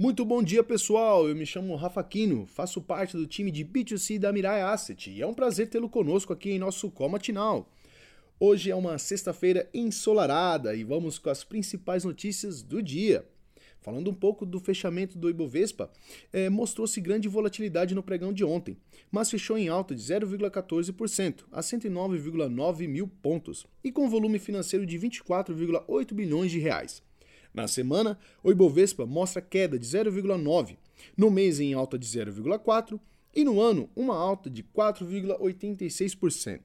Muito bom dia, pessoal. Eu me chamo Rafa Quino, faço parte do time de B2C da Mirai Asset e é um prazer tê-lo conosco aqui em nosso call matinal. Hoje é uma sexta-feira ensolarada e vamos com as principais notícias do dia. Falando um pouco do fechamento do Ibovespa, é, mostrou-se grande volatilidade no pregão de ontem, mas fechou em alta de 0,14% a 109,9 mil pontos e com volume financeiro de 24,8 bilhões de reais. Na semana, o Ibovespa mostra queda de 0,9, no mês em alta de 0,4 e no ano uma alta de 4,86%.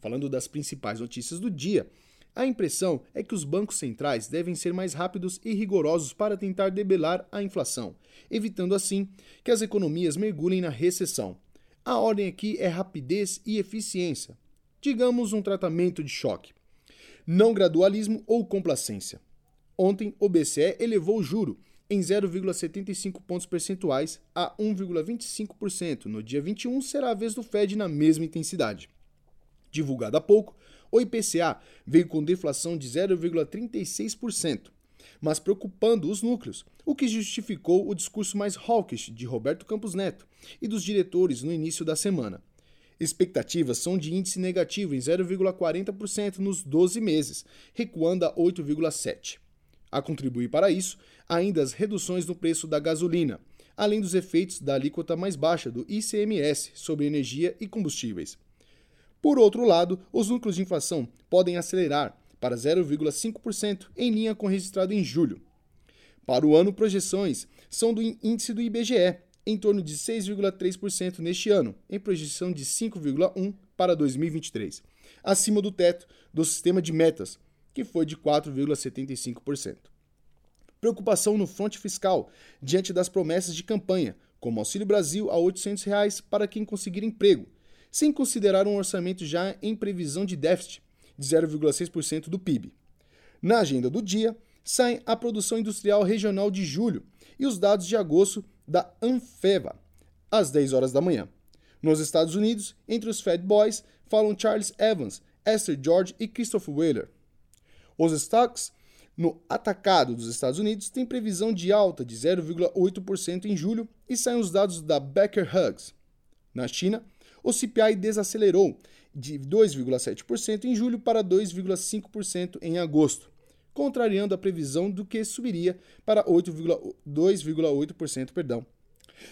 Falando das principais notícias do dia, a impressão é que os bancos centrais devem ser mais rápidos e rigorosos para tentar debelar a inflação, evitando assim que as economias mergulhem na recessão. A ordem aqui é rapidez e eficiência. Digamos um tratamento de choque. Não gradualismo ou complacência. Ontem, o BCE elevou o juro em 0,75 pontos percentuais a 1,25%. No dia 21, será a vez do Fed na mesma intensidade. Divulgado há pouco, o IPCA veio com deflação de 0,36%, mas preocupando os núcleos, o que justificou o discurso mais hawkish de Roberto Campos Neto e dos diretores no início da semana. Expectativas são de índice negativo em 0,40% nos 12 meses, recuando a 8,7%. A contribuir para isso, ainda as reduções no preço da gasolina, além dos efeitos da alíquota mais baixa do ICMS sobre energia e combustíveis. Por outro lado, os núcleos de inflação podem acelerar para 0,5% em linha com o registrado em julho. Para o ano, projeções são do índice do IBGE, em torno de 6,3% neste ano, em projeção de 5,1% para 2023, acima do teto do sistema de metas, que foi de 4,75%. Preocupação no fronte fiscal, diante das promessas de campanha, como Auxílio Brasil a 800 reais para quem conseguir emprego, sem considerar um orçamento já em previsão de déficit de 0,6% do PIB. Na agenda do dia, saem a produção industrial regional de julho e os dados de agosto da Anfeva, às 10 horas da manhã. Nos Estados Unidos, entre os Fed Boys, falam Charles Evans, Esther George e Christopher Wheeler. Os estoques no atacado dos Estados Unidos têm previsão de alta de 0,8% em julho e saem os dados da Becker Hughes. Na China, o CPI desacelerou de 2,7% em julho para 2,5% em agosto, contrariando a previsão do que subiria para 2,8%, perdão,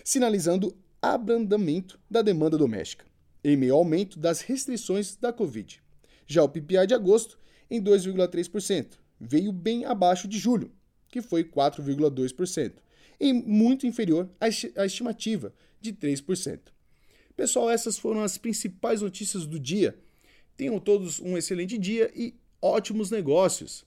sinalizando abrandamento da demanda doméstica, em meio ao aumento das restrições da Covid. Já o PPI de agosto em 2,3%. Veio bem abaixo de julho, que foi 4,2%, e muito inferior à estimativa de 3%. Pessoal, essas foram as principais notícias do dia. Tenham todos um excelente dia e ótimos negócios.